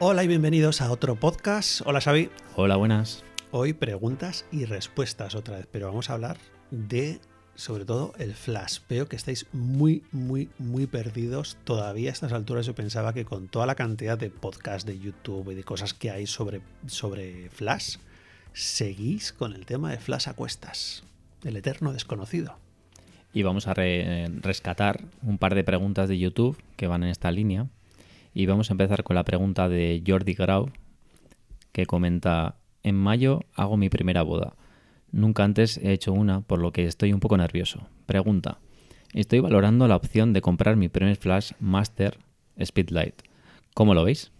Hola y bienvenidos a otro podcast. Hola Xavi. Hola, buenas. Hoy preguntas y respuestas otra vez, pero vamos a hablar de sobre todo el flash. Veo que estáis muy, muy, muy perdidos todavía a estas alturas. Yo pensaba que con toda la cantidad de podcasts de YouTube y de cosas que hay sobre, sobre flash, seguís con el tema de flash a cuestas, el eterno desconocido. Y vamos a re- rescatar un par de preguntas de YouTube que van en esta línea. Y vamos a empezar con la pregunta de Jordi Grau, que comenta, en mayo hago mi primera boda. Nunca antes he hecho una, por lo que estoy un poco nervioso. Pregunta, estoy valorando la opción de comprar mi primer flash Master Speedlight. ¿Cómo lo veis?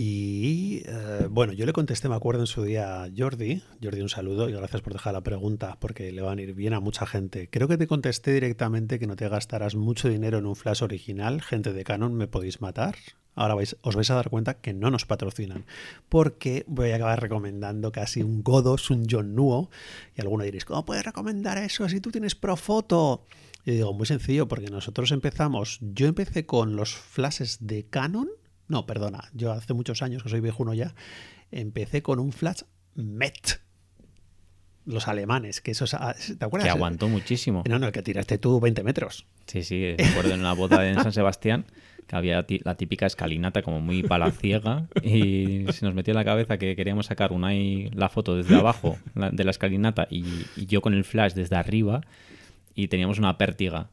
Y eh, bueno, yo le contesté, me acuerdo en su día a Jordi. Jordi, un saludo y gracias por dejar la pregunta porque le van a ir bien a mucha gente. Creo que te contesté directamente que no te gastarás mucho dinero en un flash original. Gente de Canon, me podéis matar. Ahora vais, os vais a dar cuenta que no nos patrocinan. Porque voy a acabar recomendando casi un Godos, un John Nuo. Y alguno diréis, ¿cómo puedes recomendar eso si tú tienes Profoto? Y digo, muy sencillo, porque nosotros empezamos, yo empecé con los flashes de Canon. No, perdona, yo hace muchos años, que soy viejuno ya, empecé con un flash MET. Los alemanes, que esos... ¿Te acuerdas? Que aguantó muchísimo. No, no, el que tiraste tú 20 metros. Sí, sí, recuerdo en la boda en San Sebastián que había la típica escalinata como muy palaciega y se nos metió en la cabeza que queríamos sacar una y la foto desde abajo de la escalinata y, y yo con el flash desde arriba y teníamos una pértiga.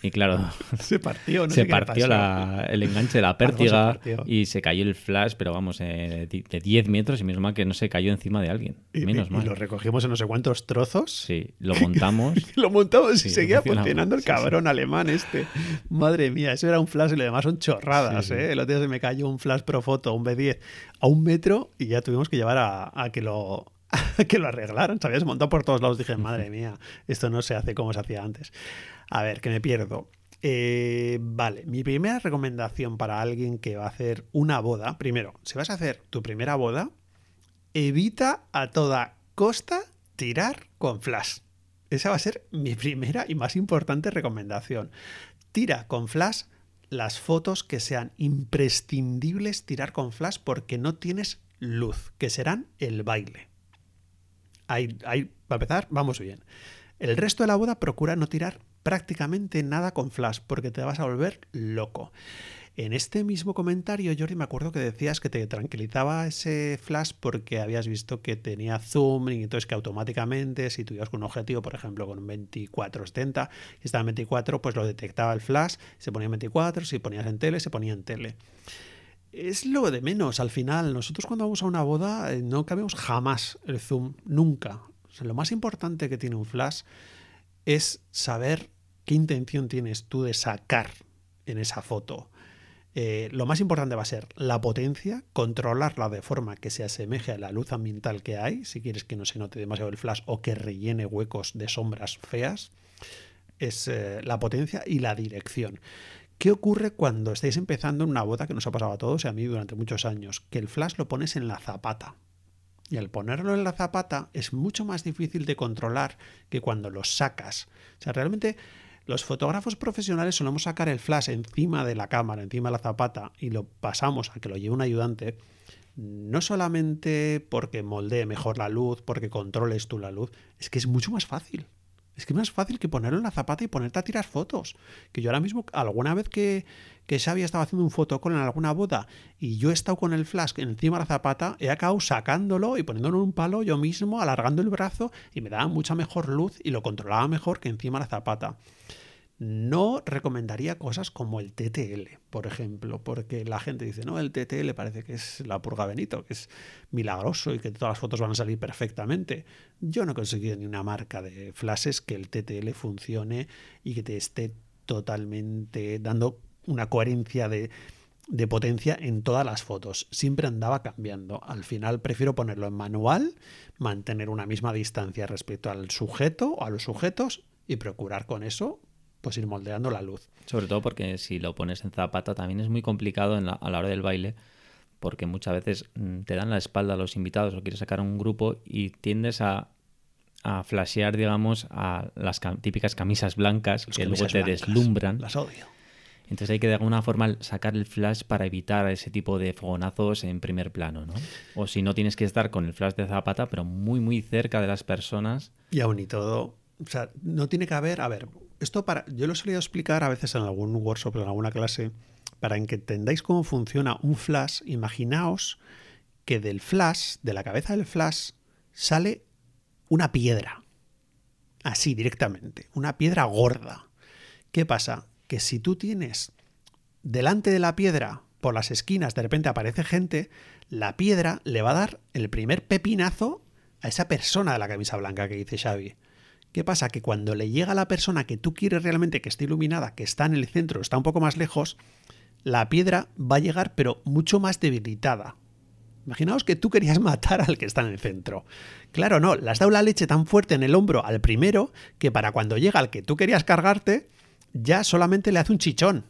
Y claro, Se partió, no se sé partió la- el enganche de la pértiga y se cayó el flash, pero vamos, eh, de 10 metros y menos mal que no se cayó encima de alguien. Y, Menos y- y mal. lo recogimos en no sé cuántos trozos. Sí, lo montamos. Lo montamos y Sí, seguía funcionando el Sí, sí. cabrón alemán este. Madre mía, eso era un flash y lo demás son chorradas. ¿eh? El otro día se me cayó un flash Profoto, un B10, a un metro y ya tuvimos que llevar a, a que lo que lo arreglaran. Se había desmontado por todos lados. Dije, madre mía, esto no se hace como se hacía antes. A ver, que me pierdo. Eh, vale, mi primera recomendación para alguien que va a hacer una boda, primero, si vas a hacer tu primera boda, evita a toda costa tirar con flash. Esa va a ser mi primera y más importante recomendación. Tira con flash las fotos que sean imprescindibles tirar con flash porque no tienes luz, que serán el baile. Ahí, ahí, para empezar, vamos bien. El resto de la boda procura no tirar prácticamente nada con flash porque te vas a volver loco. En este mismo comentario, Jordi, me acuerdo que decías que te tranquilizaba ese flash porque habías visto que tenía zoom y entonces que automáticamente, si con un objetivo, por ejemplo, con un 24-70, y estaba en 24, pues lo detectaba el flash, se ponía en 24, si ponías en tele, se ponía en tele. Es lo de menos al final. Nosotros cuando vamos a una boda eh, no cambiamos jamás el zoom, nunca. Lo más importante que tiene un flash es saber qué intención tienes tú de sacar en esa foto. Eh, lo más importante va a ser la potencia, controlarla de forma que se asemeje a la luz ambiental que hay, si quieres que no se note demasiado el flash o que rellene huecos de sombras feas, es eh, la potencia y la dirección. ¿Qué ocurre cuando estáis empezando en una boda que nos ha pasado a todos y a mí durante muchos años? Que el flash lo pones en la zapata. Y al ponerlo en la zapata es mucho más difícil de controlar que cuando lo sacas. O sea, realmente los fotógrafos profesionales solemos sacar el flash encima de la cámara, encima de la zapata, y lo pasamos a que lo lleve un ayudante, no solamente porque moldee mejor la luz, porque controles tú la luz, es que es mucho más fácil. Es que es más fácil que ponerlo en la zapata y ponerte a tirar fotos. Que yo ahora mismo, alguna vez que, que Xavi estaba haciendo un fotocall en alguna boda y yo he estado con el flash encima de la zapata, he acabado sacándolo y poniéndolo en un palo yo mismo, alargando el brazo y me daba mucha mejor luz y lo controlaba mejor que encima de la zapata. No recomendaría cosas como el TTL, por ejemplo, porque la gente dice, no, el TTL parece que es la purga Benito, que es milagroso y que todas las fotos van a salir perfectamente. Yo no he conseguido ni una marca de flashes que el TTL funcione y que te esté totalmente dando una coherencia de, de potencia en todas las fotos. Siempre andaba cambiando. Al final prefiero ponerlo en manual, mantener una misma distancia respecto al sujeto o a los sujetos y procurar con eso pues ir moldeando la luz. Sobre todo porque si lo pones en zapata también es muy complicado en la- a la hora del baile porque muchas veces mm, te dan la espalda a los invitados o quieres sacar un grupo y tiendes a, a flashear, digamos, a las cam- típicas camisas blancas Las que luego te blancas, deslumbran Las odio. Entonces hay que de alguna forma sacar el flash para evitar ese tipo de fogonazos en primer plano, ¿no? O si no tienes que estar con el flash de zapata, pero muy muy cerca de las personas. Y aún y todo, o sea, no tiene que haber, a ver, esto para, yo lo solido explicar a veces en algún workshop en alguna clase, para que entendáis cómo funciona un flash, imaginaos que del flash, de la cabeza del flash, sale una piedra. Así directamente, una piedra gorda. ¿Qué pasa? Que si tú tienes delante de la piedra, por las esquinas, de repente aparece gente, la piedra le va a dar el primer pepinazo a esa persona de la camisa blanca que dice Xavi. ¿Qué pasa? Que cuando le llega a la persona que tú quieres realmente que esté iluminada, que está en el centro, está un poco más lejos, la piedra va a llegar pero mucho más debilitada. Imaginaos que tú querías matar al que está en el centro. Claro, no, le has dado la leche tan fuerte en el hombro al primero que para cuando llega al que tú querías cargarte, ya solamente le hace un chichón.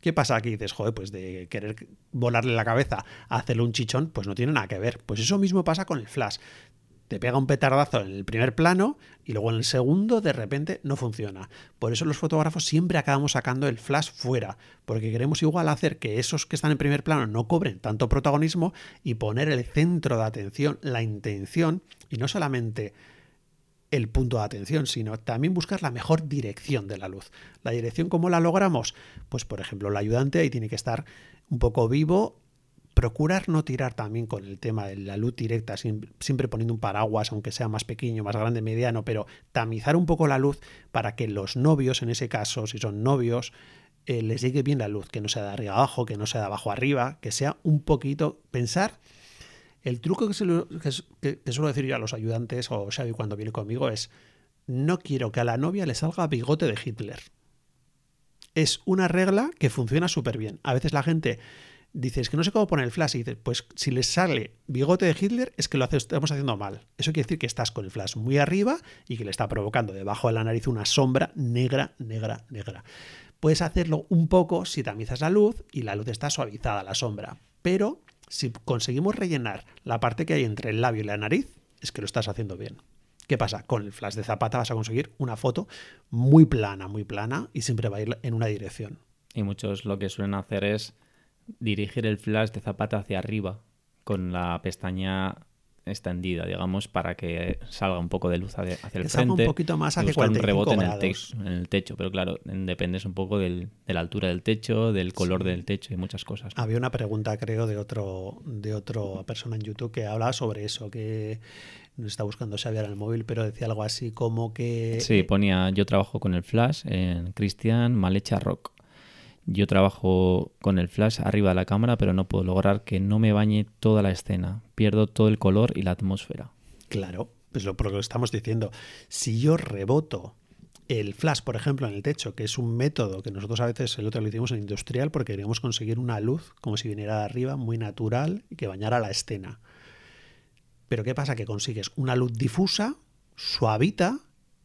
¿Qué pasa aquí? Dices, joder, pues de querer volarle la cabeza a hacerle un chichón, pues no tiene nada que ver. Pues eso mismo pasa con el flash te pega un petardazo en el primer plano y luego en el segundo de repente no funciona. Por eso los fotógrafos siempre acabamos sacando el flash fuera, porque queremos igual hacer que esos que están en primer plano no cobren tanto protagonismo y poner el centro de atención, la intención y no solamente el punto de atención, sino también buscar la mejor dirección de la luz. La dirección, ¿cómo la logramos? Pues por ejemplo, el ayudante ahí tiene que estar un poco vivo procurar no tirar también con el tema de la luz directa, siempre poniendo un paraguas, aunque sea más pequeño, más grande, mediano, pero tamizar un poco la luz para que los novios, en ese caso, si son novios, eh, les llegue bien la luz, que no sea de arriba abajo, que no sea de abajo arriba, que sea un poquito pensar. El truco que, suelo decir yo a los ayudantes o Xavi cuando viene conmigo es, no quiero que a la novia le salga bigote de Hitler. Es una regla que funciona súper bien. A veces la gente dices que no sé cómo poner el flash y dices, pues si le sale bigote de Hitler es que lo estamos haciendo mal. Eso quiere decir que estás con el flash muy arriba y que le está provocando debajo de la nariz una sombra negra, negra, negra. Puedes hacerlo un poco si tamizas la luz y la luz está suavizada, la sombra. Pero si conseguimos rellenar la parte que hay entre el labio y la nariz, es que lo estás haciendo bien. ¿Qué pasa? Con el flash de zapata vas a conseguir una foto muy plana, muy plana y siempre va a ir en una dirección. Y muchos lo que suelen hacer es dirigir el flash de zapata hacia arriba con la pestaña extendida, digamos, para que salga un poco de luz hacia, el frente. un poquito más hacia un rebote en el, en el, techo, pero claro, dependes un poco de la altura del techo, del color del techo y muchas cosas. Había una pregunta, creo, de otro de otra persona en YouTube que hablaba sobre eso, que no está buscando Xavier en el móvil, pero decía algo así como que... Sí, ponía, yo trabajo con el flash en Cristian Malecha Rock. Yo trabajo con el flash arriba de la cámara, pero no puedo lograr que no me bañe toda la escena. Pierdo todo el color y la atmósfera. Claro, pues lo, que estamos diciendo. Si yo reboto el flash, por ejemplo, en el techo, que es un método que nosotros a veces el otro lo hicimos en industrial porque queríamos conseguir una luz como si viniera de arriba, muy natural y que bañara la escena. Pero ¿qué pasa? Que consigues una luz difusa, suavita,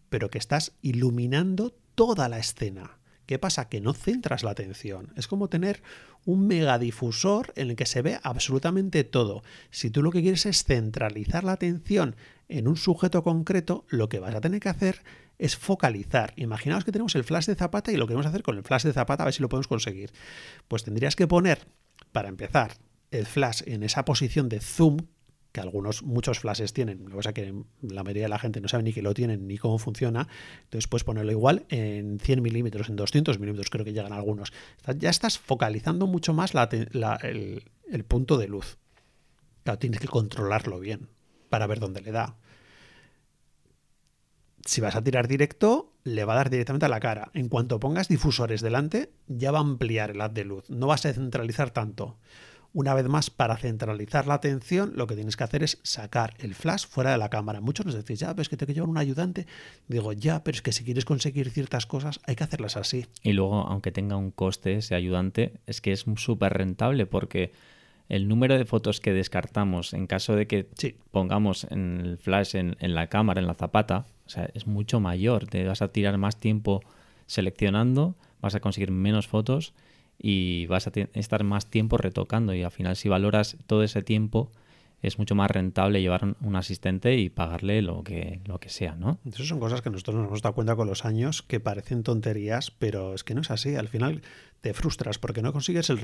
pero que estás iluminando toda la escena. ¿Qué pasa? Que no centras la atención. Es como tener un megadifusor en el que se ve absolutamente todo. Si tú lo que quieres es centralizar la atención en un sujeto concreto, lo que vas a tener que hacer es focalizar. Imaginaos que tenemos el flash de zapata y lo que vamos a hacer con el flash de zapata, a ver si lo podemos conseguir. Pues tendrías que poner, para empezar, el flash en esa posición de zoom que algunos, muchos flashes tienen, lo que pasa que la mayoría de la gente no sabe ni que lo tienen ni cómo funciona, entonces puedes ponerlo igual en 100 milímetros, en 200 milímetros, creo que llegan algunos. Ya estás focalizando mucho más el, el punto de luz. Claro, tienes que controlarlo bien para ver dónde le da. Si vas a tirar directo, le va a dar directamente a la cara. En cuanto pongas difusores delante, ya va a ampliar el haz de luz. No vas a centralizar tanto. Una vez más, para centralizar la atención, lo que tienes que hacer es sacar el flash fuera de la cámara. Muchos nos decís, ya, ves que tengo que llevar un ayudante. Digo, ya, pero es que si quieres conseguir ciertas cosas, hay que hacerlas así. Y luego, aunque tenga un coste ese ayudante, es que es súper rentable porque el número de fotos que descartamos en caso de que pongamos en el flash en, en, la cámara, en la zapata, o sea, es mucho mayor. Te vas a tirar más tiempo seleccionando, vas a conseguir menos fotos y vas a estar más tiempo retocando y al final si valoras todo ese tiempo es mucho más rentable llevar un, asistente y pagarle lo que, lo que sea, ¿no? Esas son cosas que nosotros nos hemos dado cuenta con los años que parecen tonterías, pero es que no es así. Al final te frustras porque no consigues el, el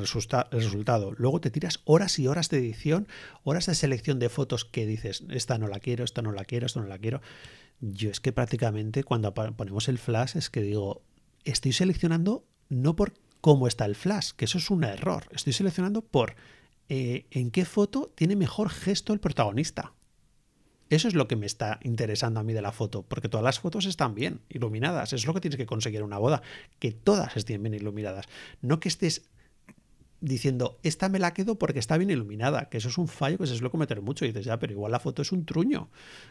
resultado. Luego te tiras horas y horas de edición, horas de selección de fotos que dices, esta no la quiero, esta no la quiero, esta no la quiero. Yo es que prácticamente cuando ponemos el flash es que digo, estoy seleccionando no por cómo está el flash, que eso es un error. Estoy seleccionando por eh, en qué foto tiene mejor gesto el protagonista. Eso es lo que me está interesando a mí de la foto, porque todas las fotos están bien iluminadas. Es lo que tienes que conseguir en una boda, que todas estén bien iluminadas. No que estés diciendo, esta me la quedo porque está bien iluminada, que eso es un fallo que se suele cometer mucho. Y dices, ya, pero igual la foto es un truño.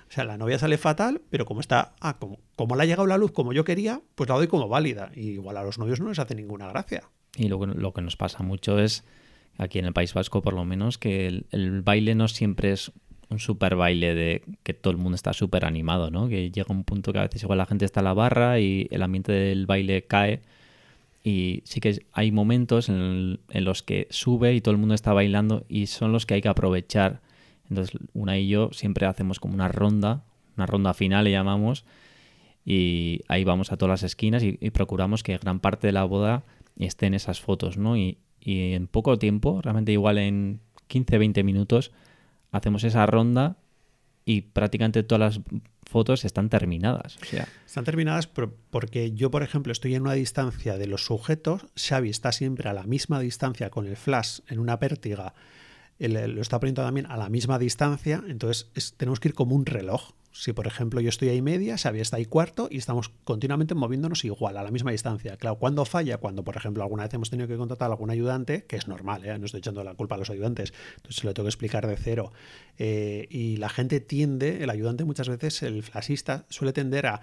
O sea, la novia sale fatal, pero como está, ah, como, como le ha llegado la luz como yo quería, pues la doy como válida. Y igual a los novios no les hace ninguna gracia. Y lo, que- lo que nos pasa mucho es, aquí en el País Vasco por lo menos, que el, baile no siempre es un super baile de que todo el mundo está súper animado, ¿no? Que llega un punto que a veces igual la gente está en la barra y el ambiente del baile cae. Y sí que hay momentos en, los que sube y todo el mundo está bailando y son los que hay que aprovechar. Entonces, una y yo siempre hacemos como una ronda, una ronda final le llamamos, y ahí vamos a todas las esquinas y, procuramos que gran parte de la boda esté en esas fotos, ¿no? Y, y en poco tiempo, realmente igual en 15, 20 minutos, hacemos esa ronda y prácticamente todas las fotos están terminadas. O sea, Están terminadas por- porque yo, por ejemplo, estoy en una distancia de los sujetos, Xavi está siempre a la misma distancia con el flash en una pértiga, él, lo está poniendo también a la misma distancia, entonces es- tenemos que ir como un reloj. Si, por ejemplo, yo estoy ahí media, Xavi está ahí cuarto y estamos continuamente moviéndonos igual, a la misma distancia. Claro, cuando falla, cuando, por ejemplo, alguna vez hemos tenido que contratar a algún ayudante, que es normal, ¿eh? no estoy echando la culpa a los ayudantes, entonces se lo tengo que explicar de cero. Eh, y la gente tiende, el ayudante muchas veces, el flashista, suele tender a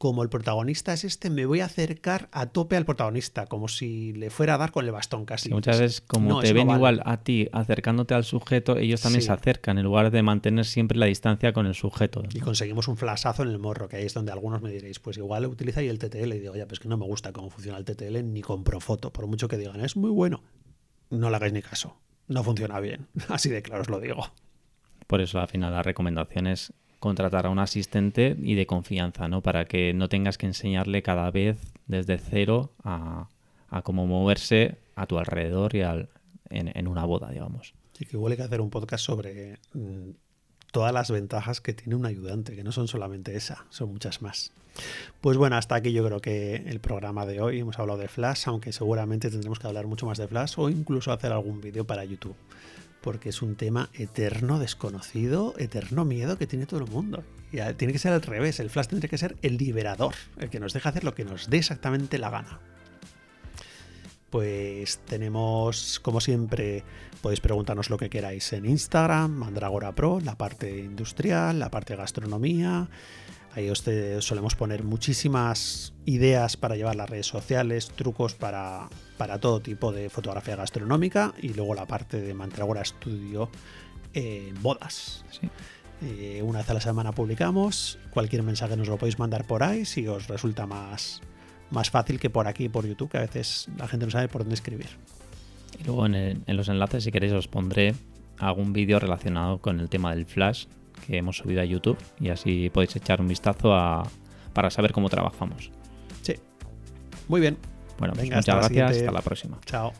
como el protagonista es este, me voy a acercar a tope al protagonista, como si le fuera a dar con el bastón casi. que muchas veces como No, te ven igual a ti acercándote al sujeto, ellos también Sí. se acercan en lugar de mantener siempre la distancia con el sujeto. Y conseguimos un flashazo en el morro, que ahí es donde algunos me diréis, pues igual utiliza ahí el TTL. Y digo, ya, pues que no me gusta cómo funciona el TTL ni con Profoto, por mucho que digan, es muy bueno. No le hagáis ni caso. No funciona bien. Así de claro os lo digo. Por eso al final la recomendación es contratar a un asistente y de confianza, ¿no? Para que no tengas que enseñarle cada vez desde cero a, a cómo moverse a tu alrededor y al, en, una boda, digamos. Sí, que igual hay que hacer un podcast sobre mm, todas las ventajas que tiene un ayudante, que no son solamente esa, son muchas más. Pues bueno, hasta aquí yo creo que el programa de hoy. Hemos hablado de Flash, aunque seguramente tendremos que hablar mucho más de Flash o incluso hacer algún vídeo para YouTube. Porque es un tema eterno, desconocido, eterno miedo que tiene todo el mundo. Tiene que ser al revés. El Flash tendría que ser el liberador, el que nos deja hacer lo que nos dé exactamente la gana. Pues tenemos, como siempre, podéis preguntarnos lo que queráis en Instagram, Mandragora Pro, la parte industrial, la parte de gastronomía. Ahí os solemos poner muchísimas ideas para llevar las redes sociales, trucos para, para todo tipo de fotografía gastronómica y luego la parte de Mandragora Studio en bodas. Sí. Eh, una vez a la semana publicamos. Cualquier mensaje nos lo podéis mandar por ahí si os resulta más, más fácil que por aquí, por YouTube, que a veces la gente no sabe por dónde escribir. Y luego en, el- en los enlaces, si queréis, os pondré algún vídeo relacionado con el tema del flash que hemos subido a YouTube y así podéis echar un vistazo a, para saber cómo trabajamos. Sí. Muy bien. Bueno, pues Venga, muchas la gracias, siguiente. hasta la próxima. Chao.